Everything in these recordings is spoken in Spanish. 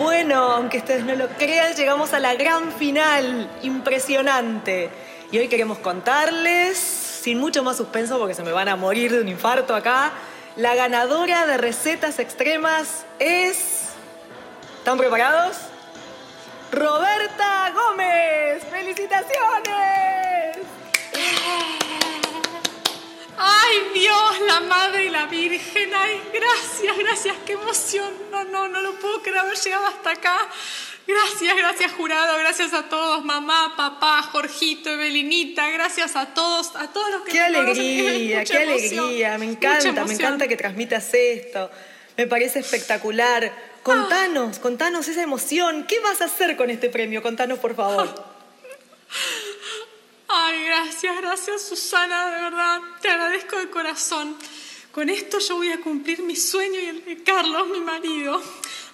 Bueno, aunque ustedes no lo crean, llegamos a la gran final. Impresionante. Y hoy queremos contarles, sin mucho más suspenso porque se me van a morir de un infarto acá, la ganadora de recetas extremas es... ¿Están preparados? Roberta Gómez. ¡Felicitaciones! ¡Ay, Dios, la Madre y la Virgen! ¡Ay, gracias, gracias! ¡Qué emoción! No, no, no lo puedo creer haber llegado hasta acá. Gracias, gracias, jurado. Gracias a todos, mamá, papá, Jorgito, Evelinita. Gracias a todos, a todos los que ¡Qué alegría! ¡Qué emoción, alegría! Me encanta, me encanta que transmitas esto. Me parece espectacular. Contanos, contanos esa emoción. ¿Qué vas a hacer con este premio? Contanos, por favor. Ay, gracias, gracias Susana, de verdad, te agradezco de corazón. Con esto yo voy a cumplir mi sueño y el de Carlos, mi marido.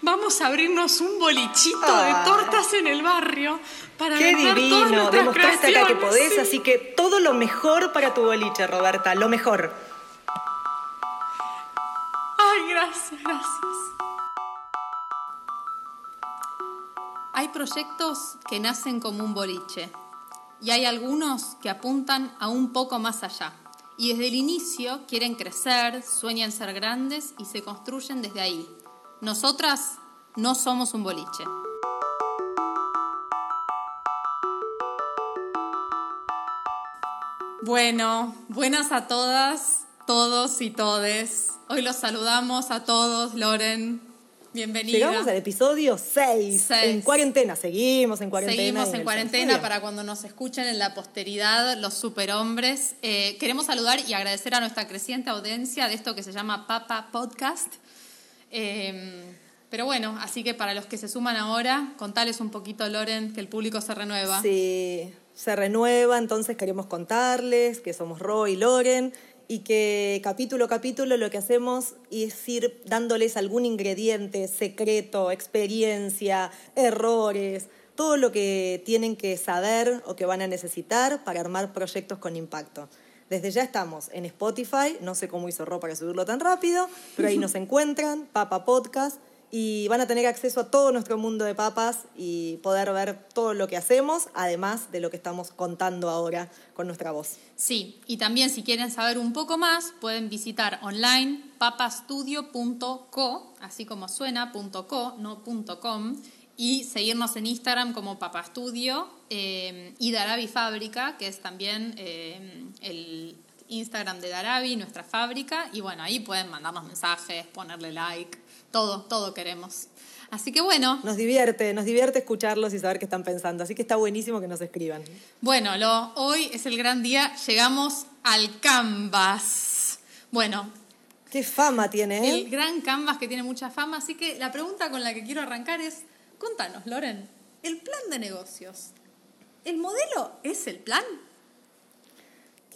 Vamos a abrirnos un bolichito de tortas en el barrio para ¡Qué divino! Demostraste acá que podés, sí. así que todo lo mejor para tu boliche, Roberta. Lo mejor. Ay, gracias, gracias. Hay proyectos que nacen como un boliche y hay algunos que apuntan a un poco más allá. Y desde el inicio quieren crecer, sueñan ser grandes y se construyen desde ahí. Nosotras no somos un boliche. Bueno, buenas a todas, todos y todes. Hoy los saludamos a todos, Loren. Bienvenida. Llegamos al episodio 6. Seis. En cuarentena. Seguimos en cuarentena. Seguimos en cuarentena para cuando nos escuchen en la posteridad los superhombres. Eh, queremos saludar y agradecer a nuestra creciente audiencia de esto que se llama Papa Podcast. Eh, pero bueno, así que para los que se suman ahora, contales un poquito, Loren, que el público se renueva. Sí, se renueva, entonces queremos contarles que somos Ro y Loren y que capítulo a capítulo lo que hacemos es ir dándoles algún ingrediente secreto, experiencia, errores, todo lo que tienen que saber o que van a necesitar para armar proyectos con impacto. Desde ya estamos en Spotify, no sé cómo hizo Ro para subirlo tan rápido, pero ahí nos encuentran, Papa Podcast, y van a tener acceso a todo nuestro mundo de papas y poder ver todo lo que hacemos, además de lo que estamos contando ahora con nuestra voz. Sí, y también si quieren saber un poco más, pueden visitar online papastudio.co, así como suena, punto .co, no .com, y seguirnos en Instagram como papastudio eh, y Darabi Fábrica, que es también eh, el Instagram de Darabi, nuestra fábrica, y bueno, ahí pueden mandarnos mensajes, ponerle like, todo, todo queremos. Así que bueno, Nos divierte, nos divierte escucharlos y saber qué están pensando, así que está buenísimo que nos escriban. Bueno, lo, hoy es el gran día, llegamos al Canvas. Bueno, Qué fama tiene, el ¿eh? gran Canvas que tiene mucha fama, así que la pregunta con la que quiero arrancar es, contanos, Loren, el plan de negocios. ¿El modelo es el plan?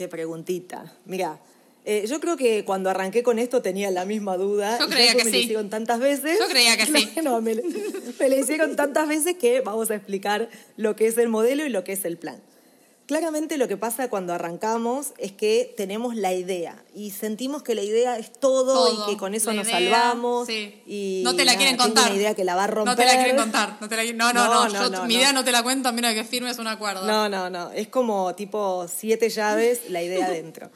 Qué preguntita. Mira, eh, yo creo que cuando arranqué con esto tenía la misma duda. Yo creía que me sí. lo hicieron tantas veces. Yo creía que sí. No, me, me lo hicieron tantas veces que vamos a explicar lo que es el modelo y lo que es el plan. Claramente lo que pasa cuando arrancamos es que tenemos la idea y sentimos que la idea es todo, Todo. y que con eso nos idea, salvamos. sí. Y no te la nada, quieren tengo contar. una idea que la va a romper. No te la quieren contar. No, te la- no, no, no, No, yo- no, no, mi idea no te la cuento a menos de que firmes un acuerdo. No, no, no. Es como tipo siete llaves, la idea adentro.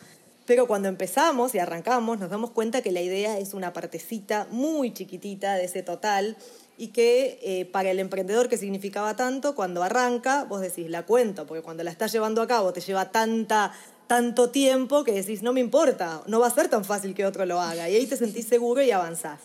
Pero cuando empezamos y arrancamos, nos damos cuenta que la idea es una partecita muy chiquitita de ese total y que eh, para el emprendedor que significaba tanto, cuando arranca, vos decís, la cuento, porque cuando la estás llevando a cabo te lleva tanta, tanto tiempo que decís, no me importa, no va a ser tan fácil que otro lo haga. Y ahí te sentís seguro y avanzás.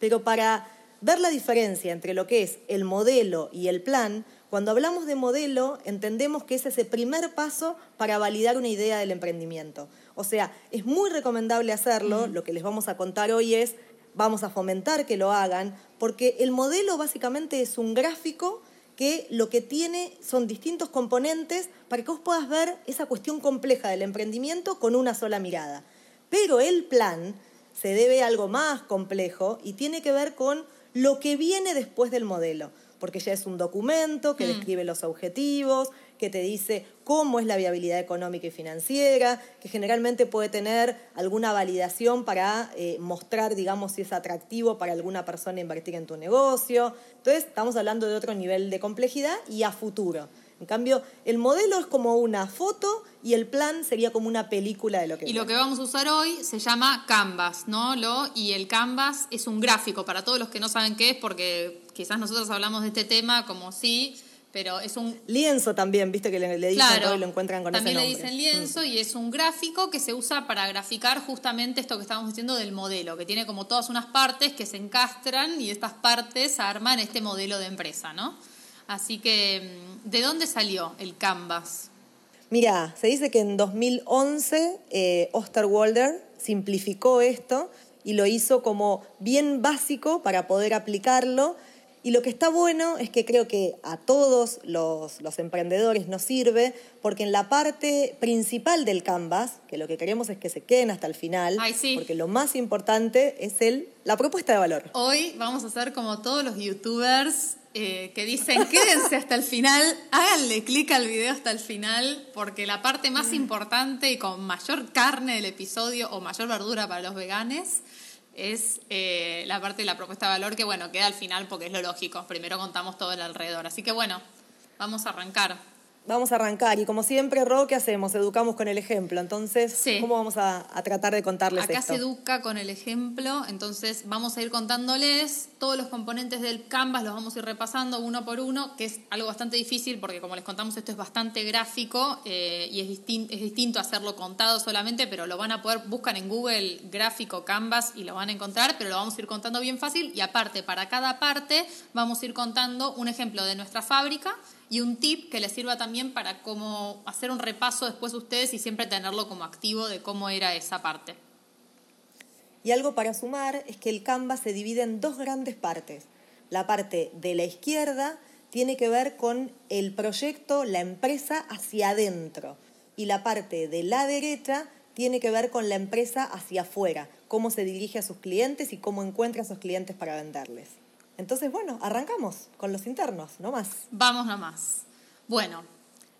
Pero para ver la diferencia entre lo que es el modelo y el plan, cuando hablamos de modelo, entendemos que es ese primer paso para validar una idea del emprendimiento. O sea, es muy recomendable hacerlo. Lo que les vamos a contar hoy es, vamos a fomentar que lo hagan, porque el modelo básicamente es un gráfico que lo que tiene son distintos componentes para que vos puedas ver esa cuestión compleja del emprendimiento con una sola mirada. Pero el plan se debe a algo más complejo y tiene que ver con lo que viene después del modelo. porque ya es un documento que describe los objetivos, que te dice cómo es la viabilidad económica y financiera, que generalmente puede tener alguna validación para eh, mostrar, digamos, si es atractivo para alguna persona invertir en tu negocio. Entonces, estamos hablando de otro nivel de complejidad y a futuro. En cambio, el modelo es como una foto y el plan sería como una película de lo que... Y lo que vamos a usar hoy se llama Canvas, ¿no? Lo, y el Canvas es un gráfico, para todos los que no saben qué es, porque quizás nosotros hablamos de este tema como si... Pero es un... Lienzo también, viste que le, dicen claro, y lo encuentran con también ese le nombre. dicen lienzo Mm. y es un gráfico que se usa para graficar justamente esto que estábamos diciendo del modelo, que tiene como todas unas partes que se encastran y estas partes arman este modelo de empresa, ¿no? Así que, mm, ¿de dónde salió el Canvas? Mira, se dice que en 2011 eh, Osterwalder simplificó esto y lo hizo como bien básico para poder aplicarlo. Y lo que está bueno es que creo que a todos los, los emprendedores nos sirve porque en la parte principal del Canvas, que lo que queremos es que se queden hasta el final, Ay, sí. porque lo más importante es el, la propuesta de valor. Hoy vamos a hacer como todos los youtubers eh, que dicen quédense hasta el final, háganle clic al video hasta el final, porque la parte más importante y con mayor carne del episodio o mayor verdura para los veganes es eh, la parte de la propuesta de valor que bueno, queda al final porque es lo lógico, primero contamos todo el alrededor. Así que bueno, vamos a arrancar. Vamos a arrancar y como siempre, Ro, ¿qué hacemos? Educamos con el ejemplo. Entonces, Sí. ¿cómo vamos a, a tratar de contarles Acá esto? se educa con el ejemplo, entonces vamos a ir contándoles todos los componentes del Canvas, los vamos a ir repasando uno por uno, que es algo bastante difícil porque como les contamos esto es bastante gráfico eh, y es, distin- es distinto hacerlo contado solamente, pero lo van a poder, buscan en Google gráfico Canvas y lo van a encontrar, pero lo vamos a ir contando bien fácil y aparte para cada parte vamos a ir contando un ejemplo de nuestra fábrica y un tip que les sirva también para cómo hacer un repaso después ustedes y siempre tenerlo como activo de cómo era esa parte. Y algo para sumar es que el Canvas se divide en dos grandes partes. La parte de la izquierda tiene que ver con el proyecto, la empresa hacia adentro. Y la parte de la derecha tiene que ver con la empresa hacia afuera, cómo se dirige a sus clientes y cómo encuentra a esos clientes para venderles. Entonces, bueno, arrancamos con los internos, no más. Vamos nomás. Bueno,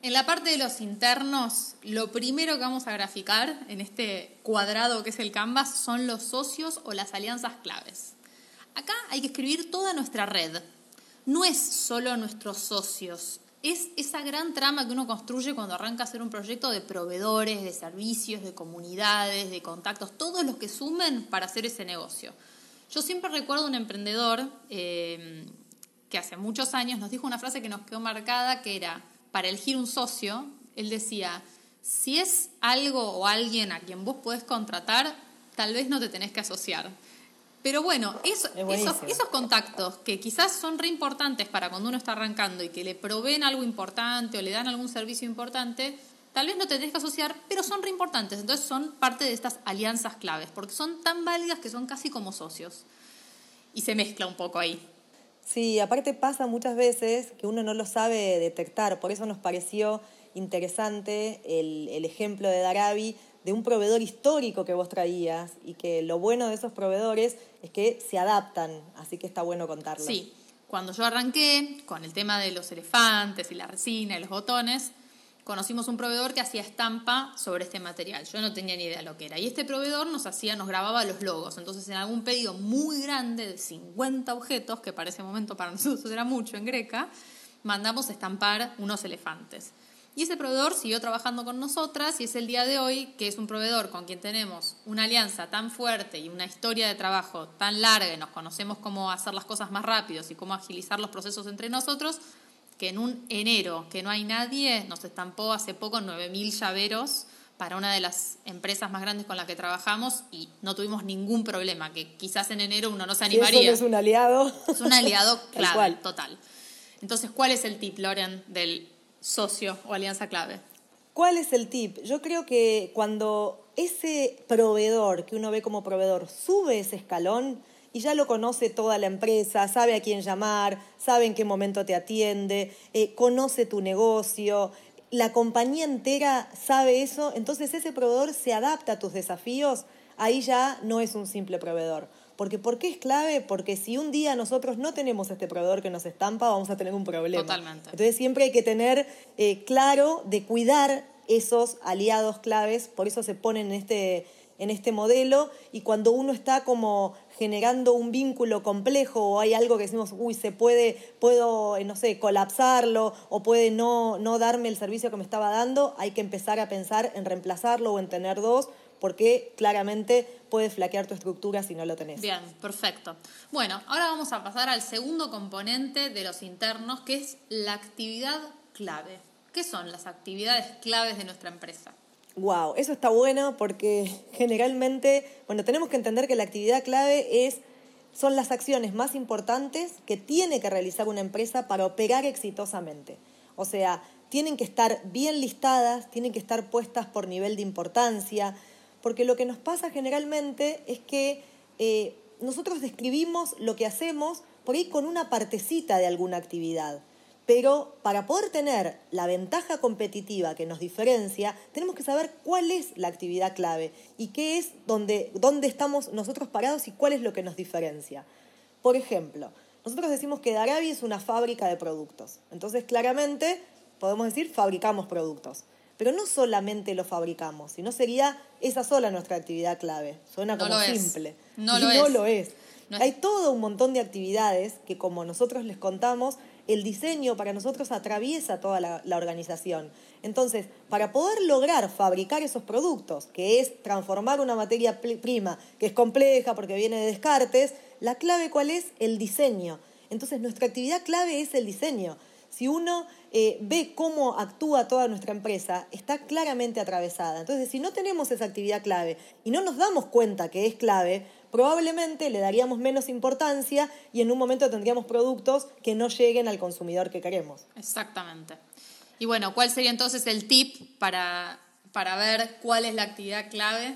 en la parte de los internos, lo primero que vamos a graficar en este cuadrado que es el Canvas son los socios o las alianzas claves. Acá hay que escribir toda nuestra red. No es solo nuestros socios, es esa gran trama que uno construye cuando arranca a hacer un proyecto de proveedores, de servicios, de comunidades, de contactos, todos los que sumen para hacer ese negocio. Yo siempre recuerdo un emprendedor eh, que hace muchos años nos dijo una frase que nos quedó marcada, que era, para elegir un socio, él decía, si es algo o alguien a quien vos podés contratar, tal vez no te tenés que asociar. Pero bueno, eso- Es esos, esos contactos que quizás son re importantes para cuando uno está arrancando y que le proveen algo importante o le dan algún servicio importante, tal vez no te tenés que asociar, pero son re importantes. Entonces son parte de estas alianzas claves, porque son tan válidas que son casi como socios. Y se mezcla un poco ahí. Sí, aparte pasa muchas veces que uno no lo sabe detectar, por eso nos pareció interesante el, el ejemplo de Darabi de un proveedor histórico que vos traías y que lo bueno de esos proveedores es que se adaptan, así que está bueno contarlo. Sí, cuando yo arranqué con el tema de los elefantes y la resina y los botones, conocimos un proveedor que hacía estampa sobre este material. Yo no tenía ni idea lo que era. Y este proveedor nos hacía, nos grababa los logos. Entonces, en algún pedido muy grande de 50 objetos, que para ese momento para nosotros era mucho en Greca, mandamos estampar unos elefantes. Y ese proveedor siguió trabajando con nosotras y es el día de hoy que es un proveedor con quien tenemos una alianza tan fuerte y una historia de trabajo tan larga y nos conocemos cómo hacer las cosas más rápidos y cómo agilizar los procesos entre nosotros, que en un enero que no hay nadie nos estampó hace poco 9.000 llaveros para una de las empresas más grandes con las que trabajamos y no tuvimos ningún problema, que quizás en enero uno no se Si eso animaría. no es un aliado. Es un aliado cual. total. Entonces, ¿cuál es el tip, Loren, del socio o alianza clave? ¿Cuál es el tip? Yo creo que cuando ese proveedor que uno ve como proveedor sube ese escalón y ya lo conoce toda la empresa, sabe a quién llamar, sabe en qué momento te atiende, eh, conoce tu negocio, la compañía entera sabe eso, entonces ese proveedor se adapta a tus desafíos, ahí ya no es un simple proveedor. Porque ¿por qué es clave? Porque si un día nosotros no tenemos este proveedor que nos estampa, vamos a tener un problema. Totalmente. Entonces siempre hay que tener eh, claro de cuidar esos aliados claves, por eso se ponen en este, en este modelo y cuando uno está como generando un vínculo complejo o hay algo que decimos, uy, se puede, puedo, eh, no sé, colapsarlo o puede no, no darme el servicio que me estaba dando, hay que empezar a pensar en reemplazarlo o en tener dos porque claramente puedes flaquear tu estructura si no lo tenés. Bien, perfecto. Bueno, ahora vamos a pasar al segundo componente de los internos, que es la actividad clave. ¿Qué son las actividades claves de nuestra empresa? Wow, eso está bueno porque generalmente, bueno, tenemos que entender que la actividad clave es son las acciones más importantes que tiene que realizar una empresa para operar exitosamente. O sea, tienen que estar bien listadas, tienen que estar puestas por nivel de importancia, porque lo que nos pasa generalmente es que eh, nosotros describimos lo que hacemos por ahí con una partecita de alguna actividad. Pero para poder tener la ventaja competitiva que nos diferencia, tenemos que saber cuál es la actividad clave y qué es donde, dónde estamos nosotros parados y cuál es lo que nos diferencia. Por ejemplo, nosotros decimos que Darabi es una fábrica de productos. Entonces, claramente, podemos decir fabricamos productos. Pero no solamente lo fabricamos, sino sería esa sola nuestra actividad clave. Suena como simple. No, lo, no es. lo es. Hay todo un montón de actividades que, como nosotros les contamos, el diseño para nosotros atraviesa toda la, organización. Entonces, para poder lograr fabricar esos productos, que es transformar una materia prima que es compleja porque viene de descartes, la clave cuál es? El diseño. Entonces, nuestra actividad clave es el diseño. Si uno eh, ve cómo actúa toda nuestra empresa, está claramente atravesada. Entonces, si no tenemos esa actividad clave y no nos damos cuenta que es clave, probablemente le daríamos menos importancia y en un momento tendríamos productos que no lleguen al consumidor que queremos. Exactamente. Y bueno, ¿cuál sería entonces el tip para, para ver cuál es la actividad clave?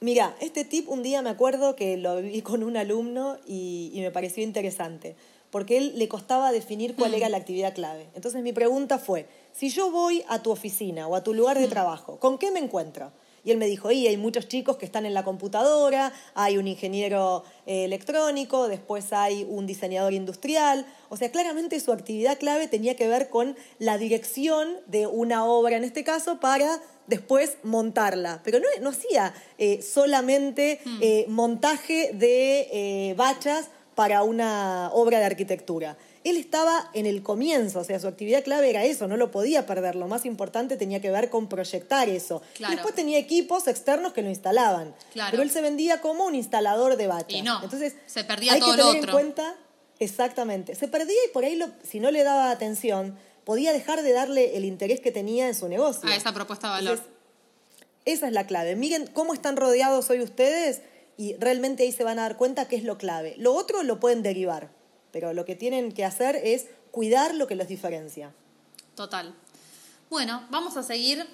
Mira, este tip un día me acuerdo que lo vi con un alumno y, y me pareció interesante porque él le costaba definir cuál mm. era la actividad clave. Entonces mi pregunta fue, si yo voy a tu oficina o a tu lugar de mm. trabajo, ¿con qué me encuentro? Y él me dijo, y hay muchos chicos que están en la computadora, hay un ingeniero eh, electrónico, después hay un diseñador industrial. O sea, claramente su actividad clave tenía que ver con la dirección de una obra, en este caso, para después montarla. Pero no, no hacía eh, solamente mm. eh, montaje de bachas para una obra de arquitectura. Él estaba en el comienzo, o sea, su actividad clave era eso, no lo podía perder. Lo más importante tenía que ver con proyectar eso. Después tenía equipos externos que lo instalaban. Pero él se vendía como un instalador de bachas. Y no, Entonces, se perdía hay todo que tener en cuenta, exactamente, se perdía y por ahí, lo, si no le daba atención, podía dejar de darle el interés que tenía en su negocio. A esa propuesta de valor. esa es la clave. Miren cómo están rodeados hoy ustedes y realmente ahí se van a dar cuenta que es lo clave. Lo otro lo pueden derivar, pero lo que tienen que hacer es cuidar lo que los diferencia. Total. Bueno, vamos a seguir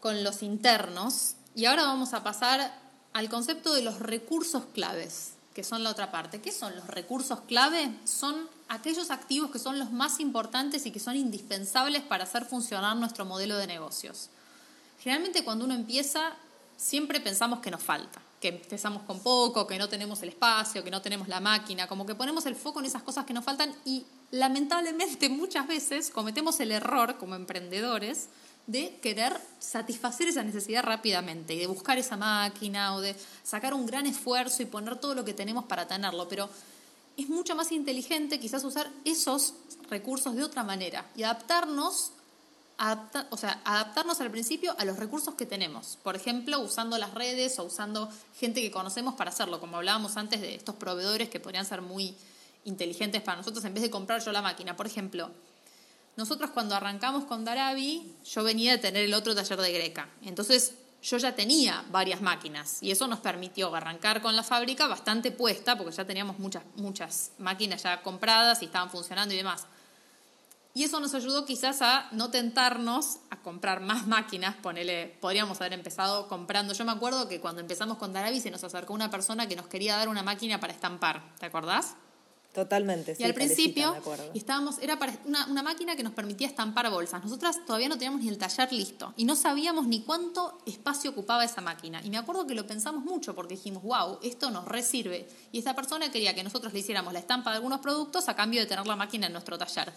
con los internos y ahora vamos a pasar al concepto de los recursos claves, que son la otra parte. ¿Qué son los recursos clave? Son aquellos activos que son los más importantes y que son indispensables para hacer funcionar nuestro modelo de negocios. Generalmente cuando uno empieza, siempre pensamos que nos falta que empezamos con poco, que no tenemos el espacio, que no tenemos la máquina, como que ponemos el foco en esas cosas que nos faltan y lamentablemente muchas veces cometemos el error como emprendedores de querer satisfacer esa necesidad rápidamente y de buscar esa máquina o de sacar un gran esfuerzo y poner todo lo que tenemos para tenerlo, pero es mucho más inteligente quizás usar esos recursos de otra manera y adaptarnos o sea, adaptarnos al principio a los recursos que tenemos. Por ejemplo, usando las redes o usando gente que conocemos para hacerlo, como hablábamos antes de estos proveedores que podrían ser muy inteligentes para nosotros en vez de comprar yo la máquina. Por ejemplo, nosotros cuando arrancamos con Darabi, yo venía de tener el otro taller de Greca. Entonces yo ya tenía varias máquinas y eso nos permitió arrancar con la fábrica bastante puesta porque ya teníamos muchas, muchas máquinas ya compradas y estaban funcionando y demás. Y eso nos ayudó quizás a no tentarnos a comprar más máquinas, ponele, podríamos haber empezado comprando. Yo me acuerdo que cuando empezamos con Darabi se nos acercó una persona que nos quería dar una máquina para estampar, ¿te acordás? Totalmente, sí. y al Calecita, principio y estábamos, era para una, una máquina que nos permitía estampar bolsas. Nosotras todavía no teníamos ni el taller listo y no sabíamos ni cuánto espacio ocupaba esa máquina. Y me acuerdo que lo pensamos mucho porque dijimos, wow, esto nos resirve. Y esta persona quería que nosotros le hiciéramos la estampa de algunos productos a cambio de tener la máquina en nuestro taller.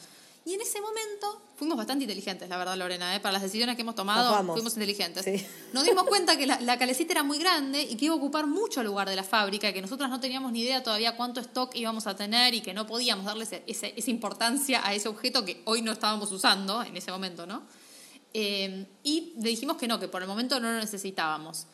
Y en ese momento fuimos bastante inteligentes, la verdad, Lorena, ¿eh? para las decisiones que hemos tomado, fuimos inteligentes. Sí. Nos dimos cuenta que la, la calecita era muy grande y que iba a ocupar mucho lugar de la fábrica, que nosotras no teníamos ni idea todavía cuánto stock íbamos a tener y que no podíamos darle ese- ese- esa importancia a ese objeto que hoy no estábamos usando en ese momento, ¿no? Eh, y le dijimos que no, que por el momento no lo necesitábamos.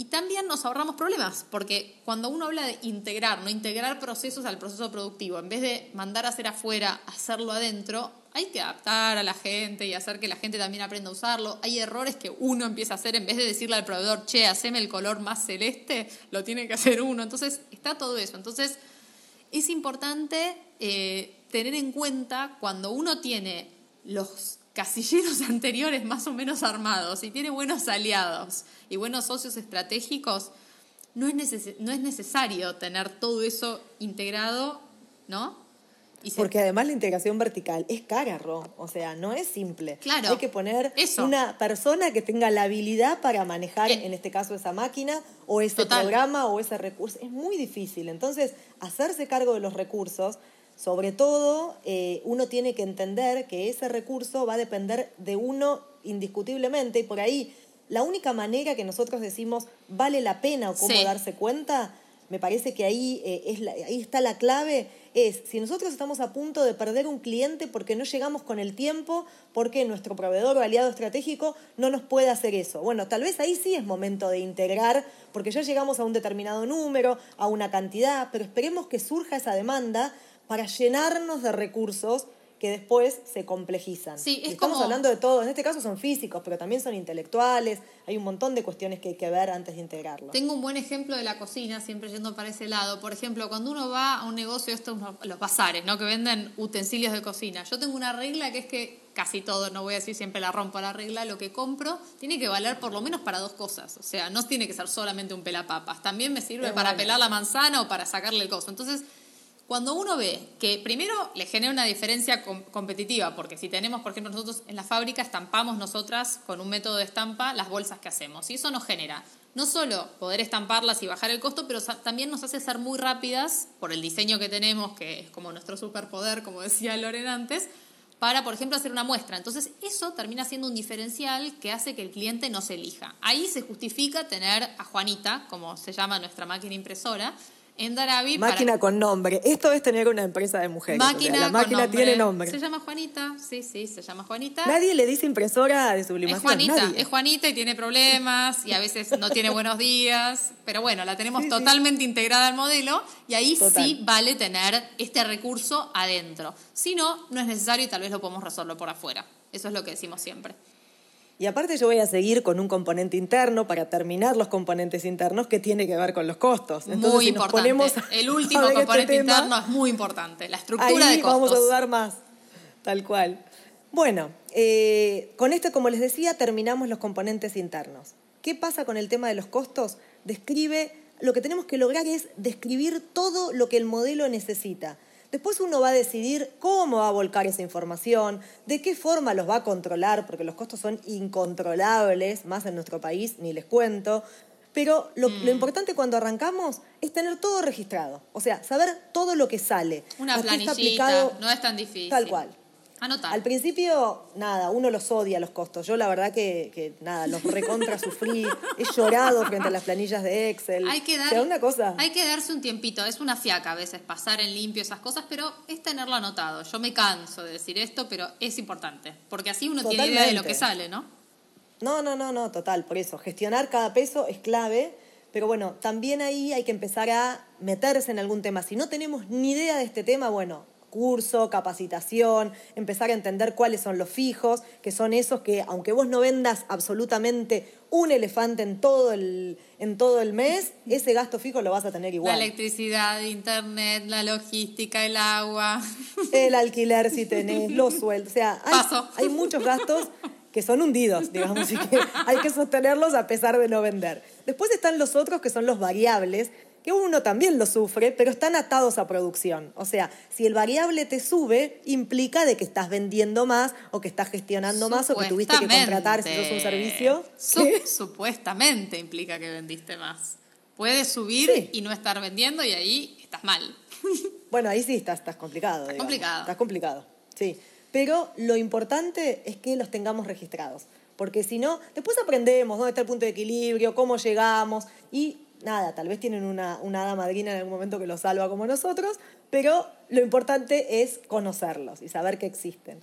Y también nos ahorramos problemas, porque cuando uno habla de integrar, no integrar procesos al proceso productivo, en vez de mandar a hacer afuera, hacerlo adentro, hay que adaptar a la gente y hacer que la gente también aprenda a usarlo. Hay errores que uno empieza a hacer, en vez de decirle al proveedor, che, haceme el color más celeste, lo tiene que hacer uno. Entonces, está todo eso. Entonces, es importante eh, tener en cuenta cuando uno tiene los casilleros anteriores más o menos armados y tiene buenos aliados y buenos socios estratégicos, no es, neces- no es necesario tener todo eso integrado, ¿no? Y se- Porque además la integración vertical es cara, Ro. O sea, no es simple. Claro, Hay que poner eso. una persona que tenga la habilidad para manejar, Eh, en este caso, esa máquina o ese Total. programa o ese recurso. Es muy difícil. Entonces, hacerse cargo de los recursos, sobre todo, eh, uno tiene que entender que ese recurso va a depender de uno indiscutiblemente. Y por ahí, la única manera que nosotros decimos vale la pena o cómo Sí. darse cuenta, me parece que ahí, eh, es la- ahí está la clave, es si nosotros estamos a punto de perder un cliente porque no llegamos con el tiempo, porque nuestro proveedor o aliado estratégico no nos puede hacer eso. Bueno, tal vez ahí sí es momento de integrar, porque ya llegamos a un determinado número, a una cantidad, pero esperemos que surja esa demanda para llenarnos de recursos que después se complejizan. Sí, es Y estamos como- hablando de todo, en este caso son físicos, pero también son intelectuales, hay un montón de cuestiones que hay que ver antes de integrarlo. Tengo un buen ejemplo de la cocina, siempre yendo para ese lado. Por ejemplo, cuando uno va a un negocio, estos los bazares, ¿no? Que venden utensilios de cocina. Yo tengo una regla que es que casi todo, no voy a decir siempre la rompo la regla, lo que compro tiene que valer por lo menos para dos cosas. O sea, no tiene que ser solamente un pelapapas. También me sirve Es para bueno. pelar la manzana o para sacarle el coso. Entonces, cuando uno ve que primero le genera una diferencia com- competitiva, porque si tenemos, por ejemplo, nosotros en la fábrica estampamos nosotras con un método de estampa las bolsas que hacemos, y eso nos genera no solo poder estamparlas y bajar el costo, pero también nos hace ser muy rápidas por el diseño que tenemos, que es como nuestro superpoder, como decía Loren antes, para, por ejemplo, hacer una muestra. Entonces, eso termina siendo un diferencial que hace que el cliente nos elija. Ahí se justifica tener a Juanita, como se llama nuestra máquina impresora, en Darabi para- Máquina con nombre. Esto es tener una empresa de mujeres. o sea, Máquina la máquina nombre. tiene nombre. Se llama Juanita, sí, sí, se llama Juanita. Nadie le dice impresora de es sublimación. Juanita, nadie. es Juanita y tiene problemas y a veces no tiene buenos días, pero bueno, la tenemos Sí, sí. totalmente integrada al modelo y ahí Total. sí vale tener este recurso adentro. Si no, no es necesario y tal vez lo podemos resolver por afuera. Eso es lo que decimos siempre. Y aparte yo voy a seguir con un componente interno para terminar los componentes internos que tiene que ver con los costos. Entonces, muy si nos importante. ponemos El último este componente tema, interno es muy importante, la estructura ahí de costos. vamos a dudar más. Tal cual. Bueno, eh, con esto, como les decía, terminamos los componentes internos. ¿Qué pasa con el tema de los costos? Describe, lo que tenemos que lograr es describir todo lo que el modelo necesita. Después uno va a decidir cómo va a volcar esa información, de qué forma los va a controlar, porque los costos son incontrolables, más en nuestro país, ni les cuento. Pero lo, Mm. lo importante cuando arrancamos es tener todo registrado, o sea, saber todo lo que sale. Una a qué está planillita, aplicado, no es tan difícil. Tal cual. Al principio, nada, uno los odia los costos. Yo la verdad que, que nada, los recontra sufrí. He llorado frente a las planillas de Excel. Hay que, dar, O sea, una cosa. hay que darse un tiempito. Es una fiaca a veces pasar en limpio esas cosas, pero es tenerlo anotado. Yo me canso de decir esto, pero es importante. Porque así uno tiene idea de lo que sale, ¿no? No, no, no, no, total, por eso. Gestionar cada peso es clave, pero bueno, también ahí hay que empezar a meterse en algún tema. Si no tenemos ni idea de este tema, bueno, curso, capacitación, empezar a entender cuáles son los fijos, que son esos que, aunque vos no vendas absolutamente un elefante en todo el, en todo el mes, ese gasto fijo lo vas a tener La igual. electricidad, internet, la logística, el agua. el alquiler si tenés, los sueldos. O sea, hay, Paso. hay muchos gastos que son hundidos, digamos, y que hay que sostenerlos a pesar de no vender. Después están los otros que son los variables, que uno también lo sufre, pero están atados a producción. O sea, si el variable te sube, implica de que estás vendiendo más o que estás gestionando más o que tuviste que contratar si sos un servicio. supuestamente implica que vendiste más. Puedes subir y no estar vendiendo y ahí estás mal. Bueno, ahí sí estás, estás complicado. Está complicado. Estás complicado, sí. Pero lo importante es que los tengamos registrados. Porque si no, después aprendemos dónde está el punto de equilibrio, cómo llegamos y nada, tal vez tienen una, una hada madrina en algún momento que los salva como nosotros, pero lo importante es conocerlos y saber que existen.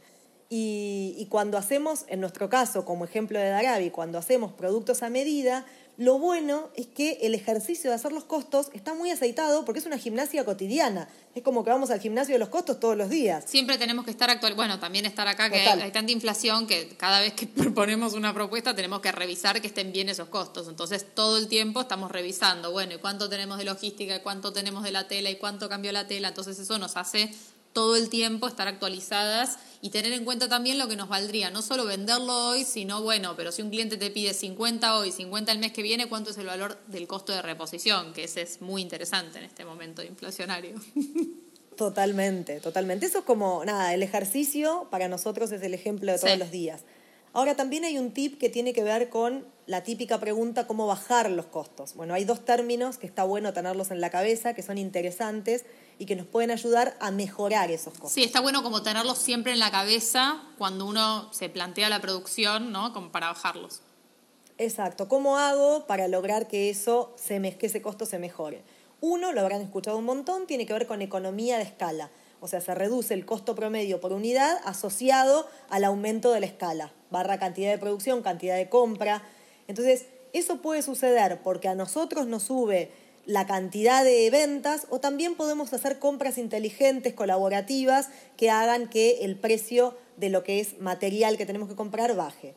Y, y cuando hacemos, en nuestro caso, como ejemplo de Darabi, cuando hacemos productos a medida, lo bueno es que el ejercicio de hacer los costos está muy aceitado porque es una gimnasia cotidiana. Es como que vamos al gimnasio de los costos todos los días. Siempre tenemos que estar actual. Bueno, también estar acá, que hay, tanta inflación que cada vez que proponemos una propuesta tenemos que revisar que estén bien esos costos. Entonces, todo el tiempo estamos revisando, bueno, ¿y cuánto tenemos de logística? ¿Y cuánto tenemos de la tela? ¿Y cuánto cambió la tela? Entonces, eso nos hace todo el tiempo estar actualizadas y tener en cuenta también lo que nos valdría, no solo venderlo hoy, sino bueno, pero si un cliente te pide 50 hoy, 50 el mes que viene, ¿cuánto es el valor del costo de reposición? Que ese es muy interesante en este momento inflacionario. Totalmente, totalmente. Eso es como, nada, el ejercicio para nosotros es el ejemplo de todos los días. Ahora también hay un tip que tiene que ver con la típica pregunta, ¿cómo bajar los costos? Bueno, hay dos términos que está bueno tenerlos en la cabeza, que son interesantes y que nos pueden ayudar a mejorar esos costos. Sí, está bueno como tenerlos siempre en la cabeza cuando uno se plantea la producción, ¿no? Como para bajarlos. Exacto. ¿Cómo hago para lograr que eso se que ese costo se mejore? Uno, lo habrán escuchado un montón, tiene que ver con economía de escala. O sea, se reduce el costo promedio por unidad asociado al aumento de la escala, barra cantidad de producción, cantidad de compra. Entonces, eso puede suceder porque a nosotros nos sube la cantidad de ventas o también podemos hacer compras inteligentes, colaborativas, que hagan que el precio de lo que es material que tenemos que comprar baje.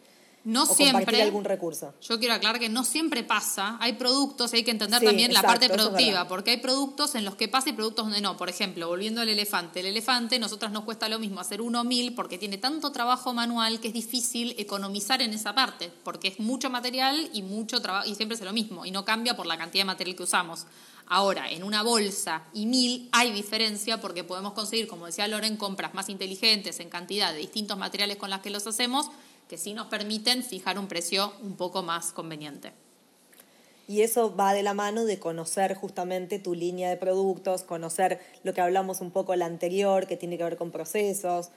No siempre. algún recurso. Yo quiero aclarar que no siempre pasa. Hay productos, hay que entender también la parte productiva, porque hay productos en los que pasa y productos donde no. Por ejemplo, volviendo al elefante. El elefante, nosotras nos cuesta lo mismo hacer uno mil porque tiene tanto trabajo manual que es difícil economizar en esa parte, porque es mucho material y mucho trabajo, y siempre es lo mismo, y no cambia por la cantidad de material que usamos. Ahora, en una bolsa y mil hay diferencia porque podemos conseguir, como decía Loren, compras más inteligentes en cantidad de distintos materiales con las que los hacemos que sí nos permiten fijar un precio un poco más conveniente. Y eso va de la mano de conocer justamente tu línea de productos, conocer lo que hablamos un poco la anterior, que tiene que ver con procesos.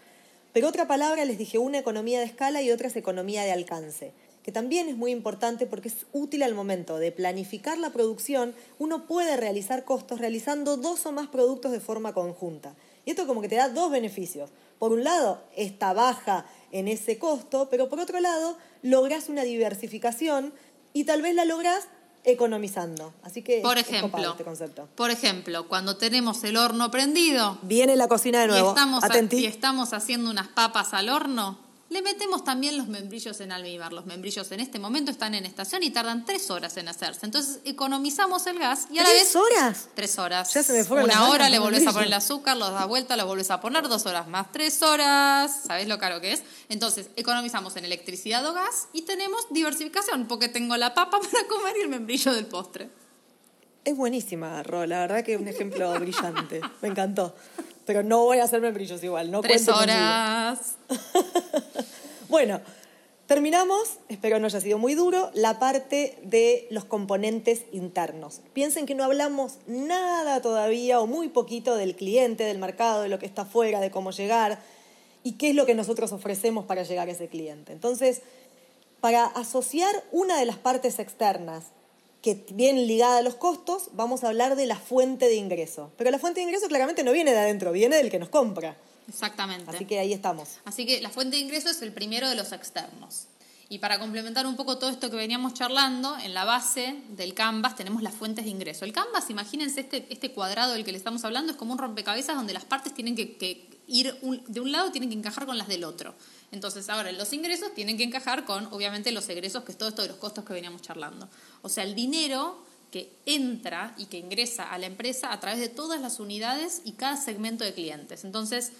Pero otra palabra, les dije, una economía de escala y otra es economía de alcance, que también es muy importante porque es útil al momento de planificar la producción. Uno puede realizar costos realizando dos o más productos de forma conjunta. Y esto como que te da dos beneficios. Por un lado, esta baja en ese costo, pero por otro lado, logras una diversificación y tal vez la logras economizando. Así que por ejemplo, este concepto. Por ejemplo, cuando tenemos el horno prendido, viene la cocina de nuevo. estamos, y estamos haciendo unas papas al horno, le metemos también los membrillos en almíbar. Los membrillos en este momento están en estación y tardan tres horas en hacerse. Entonces economizamos el gas y a la vez. ¿Tres horas? Tres horas. Ya se me fue Una hora le volvés a poner el azúcar, los das vuelta, los volvés a poner, dos horas más, tres horas. ¿Sabés lo caro que es? Entonces economizamos en electricidad o gas y tenemos diversificación porque tengo la papa para comer y el membrillo del postre. Es buenísima, Ro, la verdad que es un ejemplo brillante. Me encantó. Pero no voy a hacer membrillos igual, no Tres horas. bueno, terminamos, espero no haya sido muy duro, la parte de los componentes internos. Piensen que no hablamos nada todavía o muy poquito del cliente, del mercado, de lo que está afuera, de cómo llegar y qué es lo que nosotros ofrecemos para llegar a ese cliente. Entonces, para asociar una de las partes externas que viene ligada a los costos, vamos a hablar de la fuente de ingreso. Pero la fuente de ingreso claramente no viene de adentro, viene del que nos compra. Exactamente. Así que ahí estamos. Así que la fuente de ingreso es el primero de los externos. Y para complementar un poco todo esto que veníamos charlando, en la base del Canvas tenemos las fuentes de ingreso. El Canvas, imagínense este, este cuadrado del que le estamos hablando, es como un rompecabezas donde las partes tienen que, ir de un lado, tienen que encajar con las del otro. Entonces, ahora los ingresos tienen que encajar con, obviamente, los egresos, que es todo esto de los costos que veníamos charlando. O sea, el dinero que entra y que ingresa a la empresa a través de todas las unidades y cada segmento de clientes. Entonces,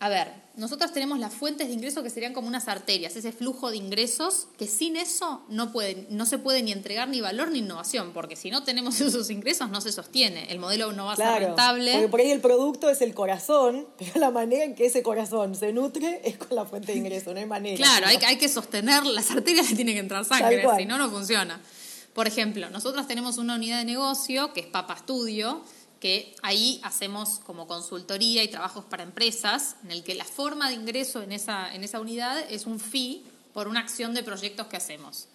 A ver, nosotros tenemos las fuentes de ingreso que serían como unas arterias, ese flujo de ingresos que sin eso no, puede, no se puede ni entregar ni valor ni innovación, porque si no tenemos esos ingresos no se sostiene, el modelo no va a ser rentable. Porque por ahí el producto es el corazón, pero la manera en que ese corazón se nutre es con la fuente de ingreso, no hay manera. Claro, hay, hay, que sostener, las arterias le tienen que entrar sangre, si no, no funciona. Por ejemplo, nosotros tenemos una unidad de negocio que es Papa Studio, que ahí hacemos como consultoría y trabajos para empresas, en el que la forma de ingreso en esa, en esa unidad es un fee por una acción de proyectos que hacemos.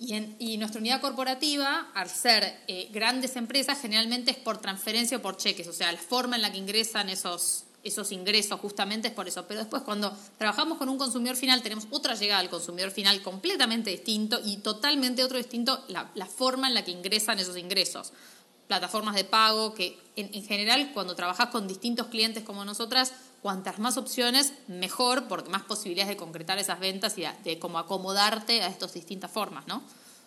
Y, en, y nuestra unidad corporativa, al ser eh, grandes empresas, generalmente es por transferencia o por cheques, o sea, la forma en la que ingresan esos, esos ingresos justamente es por eso. Pero después cuando trabajamos con un consumidor final tenemos otra llegada al consumidor final completamente distinto y totalmente otro distinto la, la forma en la que ingresan esos ingresos plataformas de pago, que en, general cuando trabajas con distintos clientes como nosotras, cuantas más opciones, mejor, porque más posibilidades de concretar esas ventas y de, cómo acomodarte a estas distintas formas, ¿no?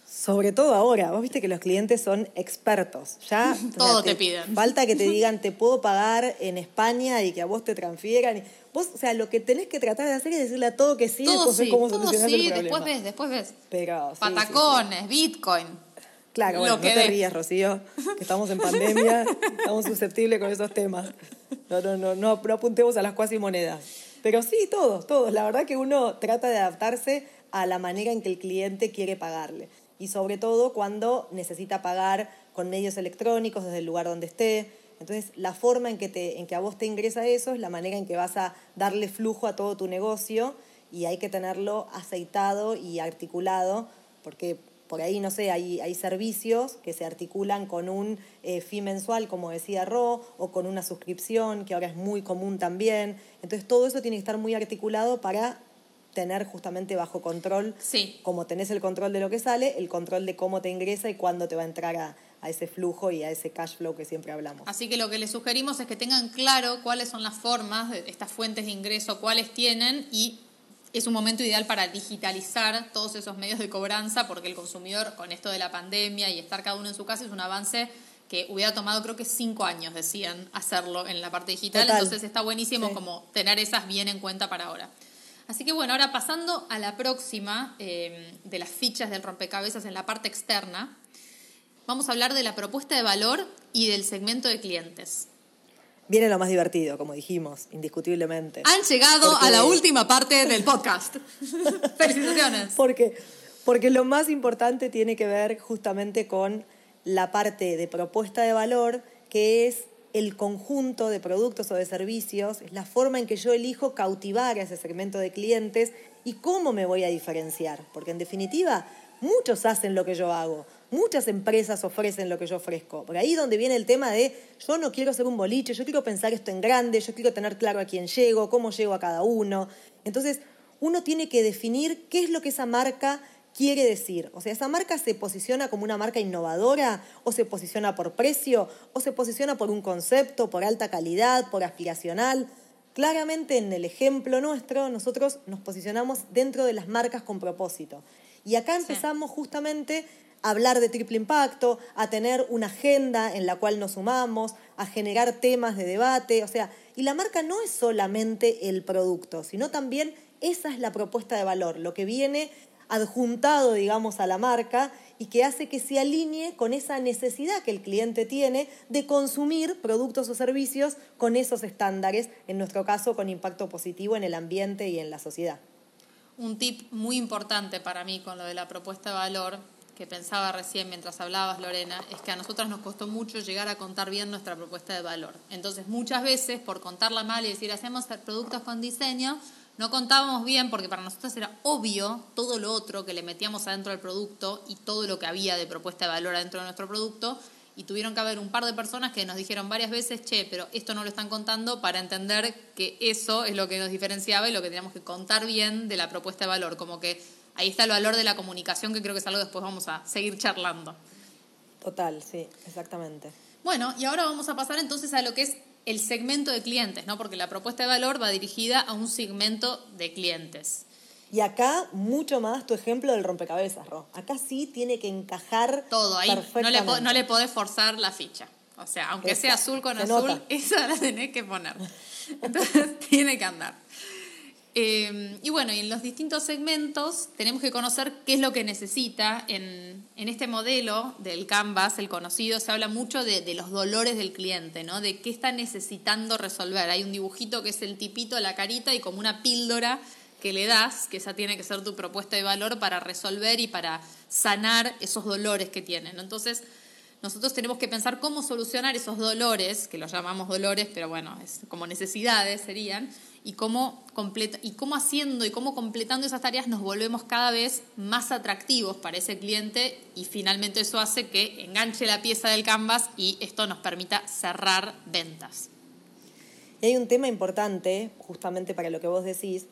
Sobre todo ahora, vos viste que los clientes son expertos. Ya todo te, piden. Falta que te digan, te puedo pagar en España y que a vos te transfieran. Vos, o sea, lo que tenés que tratar de hacer es decirle a todo que sí, todo después sí, cómo todo sí, después ves, después ves. Pero, Patacones, Bitcoin. Claro, bueno, no te rías, Rocío, que estamos en pandemia, estamos susceptibles con esos temas. No, no, no, no, apuntemos a las cuasi monedas. Pero sí, todos, todos. La verdad que uno trata de adaptarse a la manera en que el cliente quiere pagarle. Y sobre todo cuando necesita pagar con medios electrónicos desde el lugar donde esté. Entonces, la forma en que, te, en que a vos te ingresa eso es la manera en que vas a darle flujo a todo tu negocio y hay que tenerlo aceitado y articulado porque por ahí, no sé, hay, hay servicios que se articulan con un eh, fee mensual, como decía Ro, o con una suscripción, que ahora es muy común también. Entonces, todo eso tiene que estar muy articulado para tener justamente bajo control, sí. como tenés el control de lo que sale, el control de cómo te ingresa y cuándo te va a entrar a, a ese flujo y a ese cash flow que siempre hablamos. Así que lo que les sugerimos es que tengan claro cuáles son las formas de estas fuentes de ingreso, cuáles tienen y es un momento ideal para digitalizar todos esos medios de cobranza, porque el consumidor, con esto de la pandemia y estar cada uno en su casa, es un avance que hubiera tomado creo que cinco años, decían, hacerlo en la parte digital. Entonces está buenísimo como tener esas bien en cuenta para ahora. Así que bueno, ahora pasando a la próxima eh, de las fichas del rompecabezas en la parte externa, vamos a hablar de la propuesta de valor y del segmento de clientes viene lo más divertido, como dijimos, indiscutiblemente. Han llegado a la última parte del podcast. Felicitaciones. Porque, porque lo más importante tiene que ver justamente con la parte de propuesta de valor, que es el conjunto de productos o de servicios, es la forma en que yo elijo cautivar a ese segmento de clientes y cómo me voy a diferenciar. Porque en definitiva, muchos hacen lo que yo hago. Muchas empresas ofrecen lo que yo ofrezco. Por ahí donde viene el tema de yo no quiero ser un boliche, yo quiero pensar esto en grande, yo quiero tener claro a quién llego, cómo llego a cada uno. Entonces, uno tiene que definir qué es lo que esa marca quiere decir. O sea, esa marca se posiciona como una marca innovadora, o se posiciona por precio, o se posiciona por un concepto, por alta calidad, por aspiracional. Claramente en el ejemplo nuestro, nosotros nos posicionamos dentro de las marcas con propósito. Y acá empezamos justamente hablar de triple impacto, a tener una agenda en la cual nos sumamos, a generar temas de debate, o sea, y la marca no es solamente el producto, sino también esa es la propuesta de valor, lo que viene adjuntado, digamos, a la marca y que hace que se alinee con esa necesidad que el cliente tiene de consumir productos o servicios con esos estándares, en nuestro caso con impacto positivo en el ambiente y en la sociedad. Un tip muy importante para mí con lo de la propuesta de valor que pensaba recién mientras hablabas, Lorena, es que a nosotras nos costó mucho llegar a contar bien nuestra propuesta de valor. Entonces, muchas veces, por contarla mal y decir, hacemos productos con diseño, no contábamos bien porque para nosotros era obvio todo lo otro que le metíamos adentro del producto y todo lo que había de propuesta de valor adentro de nuestro producto. Y tuvieron que haber un par de personas que nos dijeron varias veces, che, pero esto no lo están contando para entender que eso es lo que nos diferenciaba y lo que teníamos que contar bien de la propuesta de valor. Como que ahí está el valor de la comunicación, que creo que es algo que después vamos a seguir charlando. Total, sí, exactamente. Bueno, y ahora vamos a pasar entonces a lo que es el segmento de clientes, ¿no? Porque la propuesta de valor va dirigida a un segmento de clientes. Y acá mucho más tu ejemplo del rompecabezas, Ro. Acá sí tiene que encajar todo ahí. No le, no le podés forzar la ficha. O sea, aunque sea azul con azul, nota. esa la tenés que poner. Entonces tiene que andar. Eh, y bueno, y en los distintos segmentos tenemos que conocer qué es lo que necesita. En, en este modelo del Canvas, el conocido, se habla mucho de, de los dolores del cliente, ¿no? De qué está necesitando resolver. Hay un dibujito que es el tipito, la carita y como una píldora que le das, que esa tiene que ser tu propuesta de valor para resolver y para sanar esos dolores que tienen. Entonces, nosotros tenemos que pensar cómo solucionar esos dolores, que los llamamos dolores, pero bueno, es como necesidades serían, y cómo, completa, y cómo haciendo y cómo completando esas tareas nos volvemos cada vez más atractivos para ese cliente y finalmente eso hace que enganche la pieza del canvas y esto nos permita cerrar ventas. Y hay un tema importante, justamente para lo que vos decís,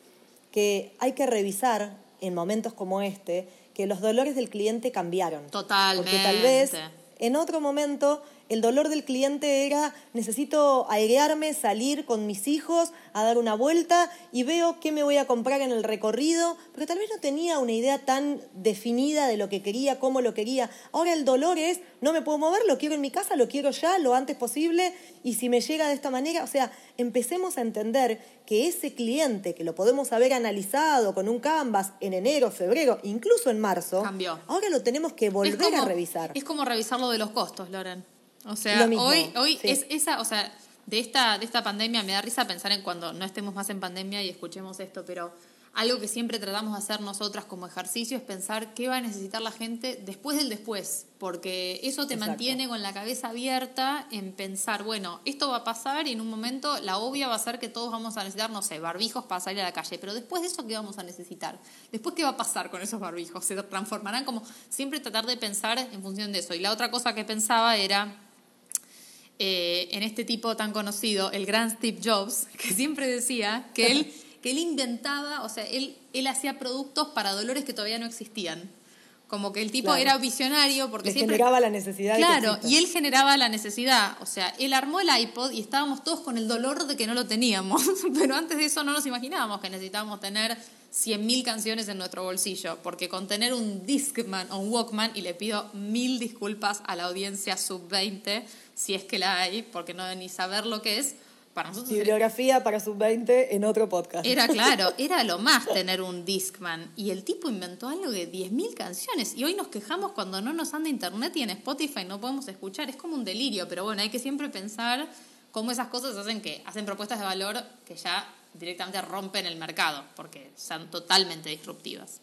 que hay que revisar en momentos como este que los dolores del cliente cambiaron. Totalmente. Porque tal vez en otro momento el dolor del cliente era necesito airearme, salir con mis hijos a dar una vuelta y veo qué me voy a comprar en el recorrido, porque tal vez no tenía una idea tan definida de lo que quería, cómo lo quería. Ahora el dolor es no me puedo mover, lo quiero en mi casa, lo quiero ya, lo antes posible y si me llega de esta manera, o sea, empecemos a entender que ese cliente que lo podemos haber analizado con un canvas en enero, febrero, incluso en marzo, Cambió. ahora lo tenemos que volver como- a revisar. Es como revisar lo de los costos, Loren. O sea, hoy, hoy sí. es esa, o sea, de esta, de esta pandemia me da risa pensar en cuando no estemos más en pandemia y escuchemos esto, pero algo que siempre tratamos de hacer nosotras como ejercicio es pensar qué va a necesitar la gente después del después, porque eso te Exacto. mantiene con la cabeza abierta en pensar, bueno, esto va a pasar y en un momento la obvia va a ser que todos vamos a necesitar, no sé, barbijos para salir a la calle, pero después de eso, ¿qué vamos a necesitar? Después, ¿qué va a pasar con esos barbijos? Se transformarán como siempre tratar de pensar en función de eso. Y la otra cosa que pensaba era eh, en este tipo tan conocido, el gran Steve Jobs, que siempre decía que él, que él inventaba, o sea, él, él hacía productos para dolores que todavía no existían. Como que el tipo Claro. era visionario porque siempre... generaba la necesidad Claro, y él generaba la necesidad. O sea, él armó el iPod y estábamos todos con el dolor de que no lo teníamos. Pero antes de eso no nos imaginábamos que necesitábamos tener 100.000 canciones en nuestro bolsillo. Porque con tener un Discman o un Walkman, y le pido mil disculpas a la audiencia sub-20, si es que la hay, porque no deben ni saber lo que es, para nosotros era- Bibliografía para sub-20 en otro podcast. era claro, era lo más tener un Discman. Y el tipo inventó algo de 10.000 canciones. Y hoy nos quejamos cuando no nos anda internet y en Spotify no podemos escuchar. Es como un delirio, pero bueno, hay que siempre pensar cómo esas cosas hacen que hacen propuestas de valor que ya directamente rompen el mercado, porque son totalmente disruptivas.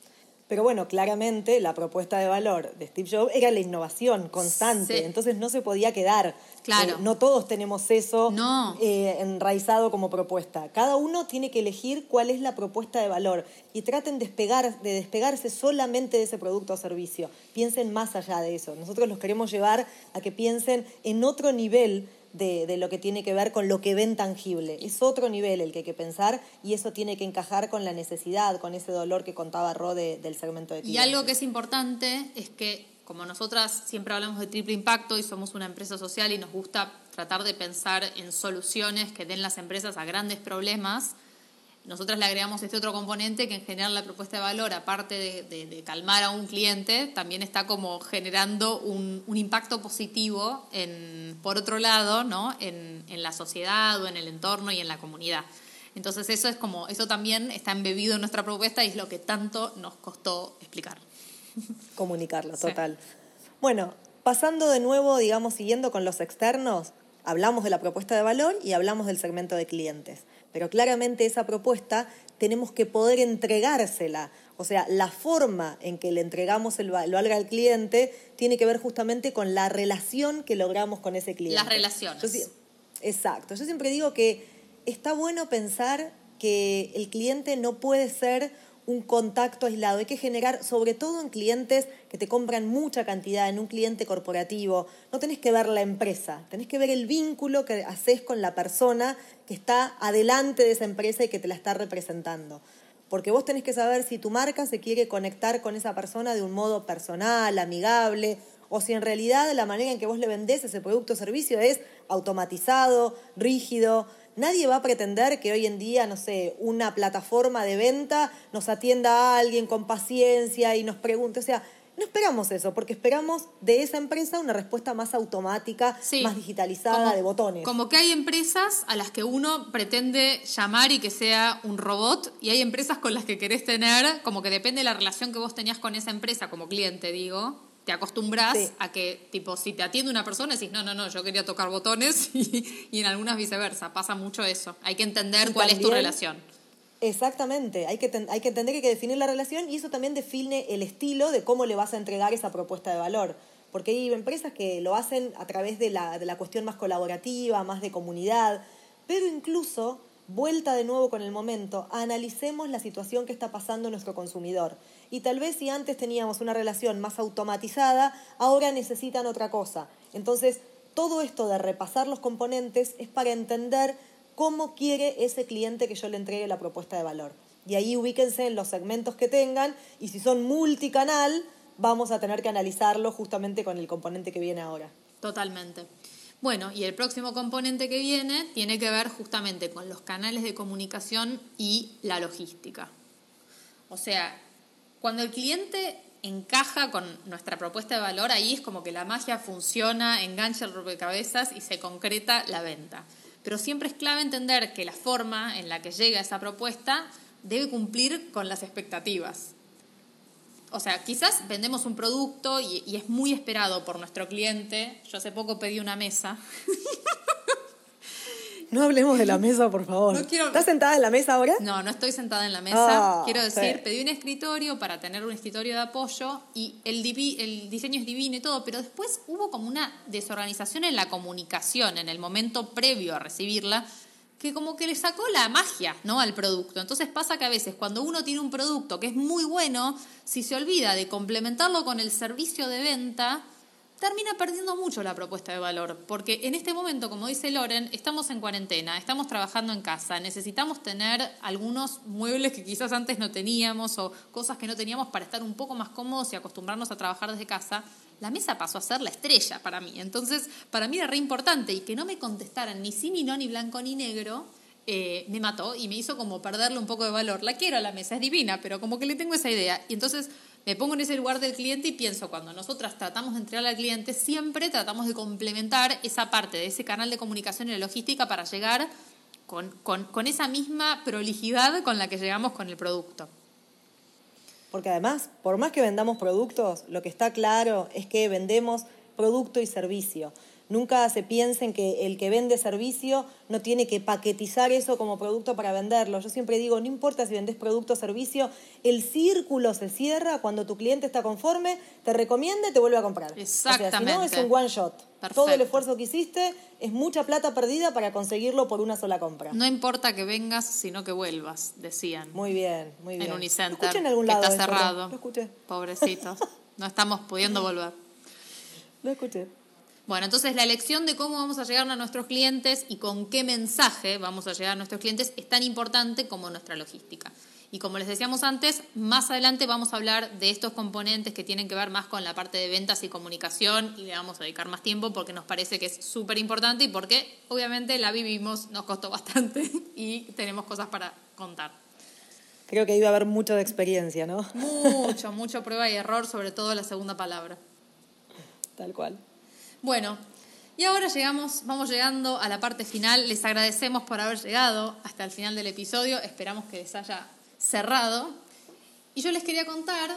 Pero bueno, claramente la propuesta de valor de Steve Jobs era la innovación constante, Sí. entonces no se podía quedar. Claro. Eh, no todos tenemos eso No. eh, enraizado como propuesta. Cada uno tiene que elegir cuál es la propuesta de valor y traten de, despegar, de despegarse solamente de ese producto o servicio. Piensen más allá de eso. Nosotros los queremos llevar a que piensen en otro nivel de, de lo que tiene que ver con lo que ven tangible. Es otro nivel el que hay que pensar y eso tiene que encajar con la necesidad, con ese dolor que contaba Ro de- del segmento de Y clientes. algo que es importante es que, como nosotras siempre hablamos de triple impacto y somos una empresa social y nos gusta tratar de pensar en soluciones que den las empresas a grandes problemas, nosotras le agregamos este otro componente que en general la propuesta de valor, aparte de, de- de calmar a un cliente, también está como generando un, un impacto positivo, en, por otro lado, ¿no? en, en la sociedad o en el entorno y en la comunidad. Entonces eso es como, eso también está embebido en nuestra propuesta y es lo que tanto nos costó explicar. comunicarlo, Sí. total. Bueno, pasando de nuevo, digamos, siguiendo con los externos, hablamos de la propuesta de valor y hablamos del segmento de clientes. Pero claramente esa propuesta tenemos que poder entregársela. O sea, la forma en que le entregamos el val- valor al cliente tiene que ver justamente con la relación que logramos con ese cliente. Las relaciones. Yo exacto. Yo siempre digo que está bueno pensar que el cliente no puede ser un contacto aislado. Hay que generar, sobre todo en clientes que te compran mucha cantidad, en un cliente corporativo, no tenés que ver la empresa, tenés que ver el vínculo que haces con la persona que está adelante de esa empresa y que te la está representando. Porque vos tenés que saber si tu marca se quiere conectar con esa persona de un modo personal, amigable, o si en realidad la manera en que vos le vendés ese producto o servicio es automatizado, rígido. Nadie va a pretender que hoy en día, no sé, una plataforma de venta nos atienda a alguien con paciencia y nos pregunte. O sea, no esperamos eso, porque esperamos de esa empresa una respuesta más automática, Sí. más digitalizada, Como- de botones. Como que hay empresas a las que uno pretende llamar y que sea un robot, y hay empresas con las que querés tener, como que depende de la relación que vos tenías con esa empresa como cliente, digo, te acostumbras Sí. a que, tipo, si te atiende una persona, decís, no, no, no, yo quería tocar botones, y, y en algunas viceversa, pasa mucho eso. Hay que entender Y cuál es tu relación. Exactamente, hay que, ten- hay que entender que hay que definir la relación y eso también define el estilo de cómo le vas a entregar esa propuesta de valor. Porque hay empresas que lo hacen a través de la, de la cuestión más colaborativa, más de comunidad, pero incluso, vuelta de nuevo con el momento, analicemos la situación que está pasando nuestro consumidor. Y tal vez si antes teníamos una relación más automatizada, ahora necesitan otra cosa. Entonces, todo esto de repasar los componentes es para entender cómo quiere ese cliente que yo le entregue la propuesta de valor. Y ahí ubíquense en los segmentos que tengan y si son multicanal, vamos a tener que analizarlo justamente con el componente que viene ahora. Totalmente. Bueno, y el próximo componente que viene tiene que ver justamente con los canales de comunicación y la logística. O sea, cuando el cliente encaja con nuestra propuesta de valor, ahí es como que la magia funciona, engancha el rompecabezas y se concreta la venta. Pero siempre es clave entender que la forma en la que llega esa propuesta debe cumplir con las expectativas. O sea, quizás vendemos un producto y, y es muy esperado por nuestro cliente. Yo hace poco pedí una mesa. No hablemos de la mesa, por favor. No quiero- ¿Estás sentada en la mesa ahora? No, no estoy sentada en la mesa. Ah, Quiero decir, sí. pedí un escritorio para tener un escritorio de apoyo y el, divi- el diseño es divino y todo, pero después hubo como una desorganización en la comunicación, en el momento previo a recibirla, que como que le sacó la magia ¿no? al producto. Entonces pasa que a veces cuando uno tiene un producto que es muy bueno, si se olvida de complementarlo con el servicio de venta, termina perdiendo mucho la propuesta de valor, porque en este momento, como dice Loren, estamos en cuarentena, estamos trabajando en casa, necesitamos tener algunos muebles que quizás antes no teníamos o cosas que no teníamos para estar un poco más cómodos y acostumbrarnos a trabajar desde casa. La mesa pasó a ser la estrella para mí, entonces para mí era re importante y que no me contestaran ni sí, ni no, ni blanco, ni negro, eh, me mató y me hizo como perderle un poco de valor. La quiero a la mesa, es divina, pero como que le tengo esa idea. Y entonces me pongo en ese lugar del cliente y pienso, cuando nosotras tratamos de entregar al cliente, siempre tratamos de complementar esa parte de ese canal de comunicación y de logística para llegar con, con- con esa misma prolijidad con la que llegamos con el producto. Porque además, por más que vendamos productos, lo que está claro es que vendemos producto y servicio. Nunca se piensen que el que vende servicio no tiene que paquetizar eso como producto para venderlo. Yo siempre digo, no importa si vendes producto o servicio, el círculo se cierra cuando tu cliente está conforme, te recomienda y te vuelve a comprar. O sea, si no, es Exactamente. un one shot. Perfecto. Todo el esfuerzo que hiciste es mucha plata perdida para conseguirlo por una sola compra. No importa que vengas, sino que vuelvas, decían. Muy bien, muy bien. en Lo Unicenter, escuché en algún que lado está cerrado. Lo escuché. Pobrecitos. No estamos pudiendo volver. Lo escuché. Bueno, entonces la elección de cómo vamos a llegar a nuestros clientes y con qué mensaje vamos a llegar a nuestros clientes es tan importante como nuestra logística. Y como les decíamos antes, más adelante vamos a hablar de estos componentes que tienen que ver más con la parte de ventas y comunicación y le vamos a dedicar más tiempo porque nos parece que es súper importante y porque obviamente la vivimos, nos costó bastante y tenemos cosas para contar. Creo que iba a haber mucho de experiencia, ¿no? Mucho, mucho prueba y error, sobre todo la segunda palabra. Tal cual. Bueno, y ahora llegamos, vamos llegando a la parte final. Les agradecemos por haber llegado hasta el final del episodio. Esperamos que les haya cerrado. Y yo les quería contar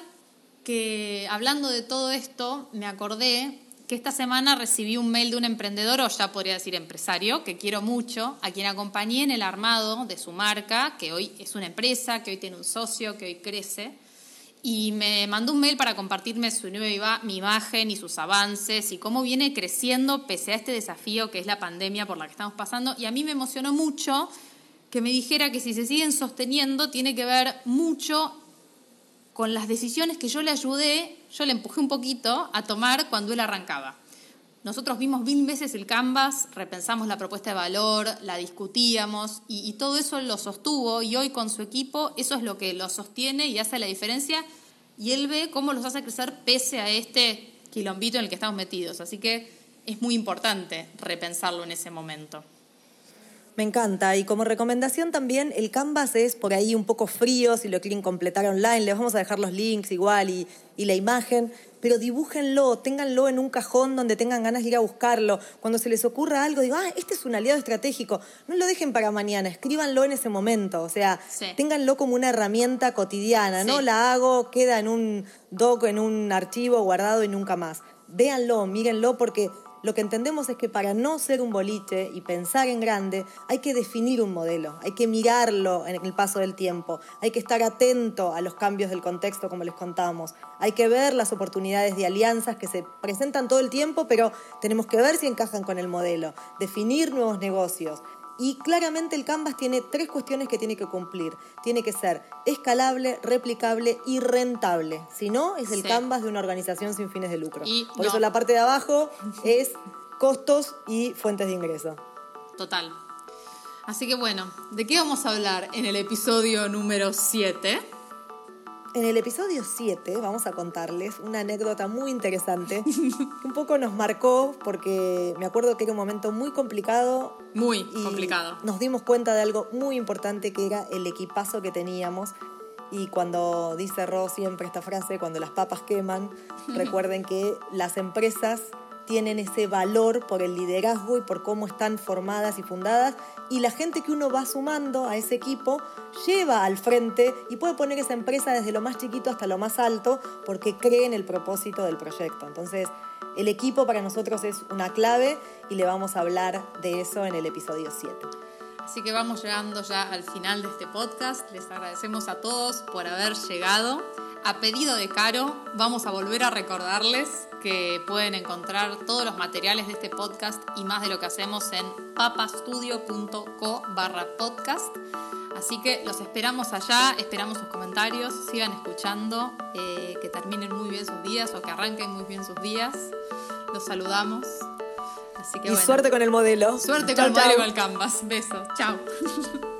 que hablando de todo esto, me acordé que esta semana recibí un mail de un emprendedor, o ya podría decir empresario, que quiero mucho, a quien acompañé en el armado de su marca, que hoy es una empresa, que hoy tiene un socio, que hoy crece y me mandó un mail para compartirme su nueva mi imagen y sus avances y cómo viene creciendo pese a este desafío que es la pandemia por la que estamos pasando. Y a mí me emocionó mucho que me dijera que si se siguen sosteniendo tiene que ver mucho con las decisiones que yo le ayudé, yo le empujé un poquito a tomar cuando él arrancaba. Nosotros vimos mil veces el Canvas, repensamos la propuesta de valor, la discutíamos y, todo eso lo sostuvo y hoy con su equipo eso es lo que lo sostiene y hace la diferencia y él ve cómo los hace crecer pese a este quilombito en el que estamos metidos. Así que es muy importante repensarlo en ese momento. Me encanta. Y como recomendación también, el Canvas es por ahí un poco frío, si lo quieren completar online, les vamos a dejar los links igual y, y la imagen, pero dibújenlo, ténganlo en un cajón donde tengan ganas de ir a buscarlo. Cuando se les ocurra algo, digo, ah, este es un aliado estratégico. No lo dejen para mañana, escríbanlo en ese momento. O sea, Sí. ténganlo como una herramienta cotidiana. No la hago, queda en un doc, en un archivo guardado y nunca más. Véanlo, mírenlo, porque lo que entendemos es que para no ser un boliche y pensar en grande, hay que definir un modelo, hay que mirarlo en el paso del tiempo, hay que estar atento a los cambios del contexto, como les contamos, hay que ver las oportunidades de alianzas que se presentan todo el tiempo, pero tenemos que ver si encajan con el modelo, definir nuevos negocios. Y claramente el Canvas tiene tres cuestiones que tiene que cumplir. Tiene que ser escalable, replicable y rentable. Si no, es el Sí. Canvas de una organización sin fines de lucro. Y Por no. eso la parte de abajo es costos y fuentes de ingreso. Total. Así que bueno, ¿de qué vamos a hablar en el episodio número 7? En el episodio 7 vamos a contarles una anécdota muy interesante que un poco nos marcó porque me acuerdo que era un momento muy complicado Muy y complicado. Nos dimos cuenta de algo muy importante que era el equipazo que teníamos. Y cuando dice Ro siempre esta frase, cuando las papas queman, recuerden que las empresas tienen ese valor por el liderazgo y por cómo están formadas y fundadas. Y la gente que uno va sumando a ese equipo lleva al frente y puede poner esa empresa desde lo más chiquito hasta lo más alto porque cree en el propósito del proyecto. Entonces, el equipo para nosotros es una clave y le vamos a hablar de eso en el episodio 7. Así que vamos llegando ya al final de este podcast. Les agradecemos a todos por haber llegado. A pedido de Caro, vamos a volver a recordarles que pueden encontrar todos los materiales de este podcast y más de lo que hacemos en papastudio.co barra podcast. Así que los esperamos allá, esperamos sus comentarios, sigan escuchando, eh, que terminen muy bien sus días o que arranquen muy bien sus días. Los saludamos. Así que Y bueno. suerte con el modelo. Suerte Chau, con el modelo y con el canvas. Besos. Chao.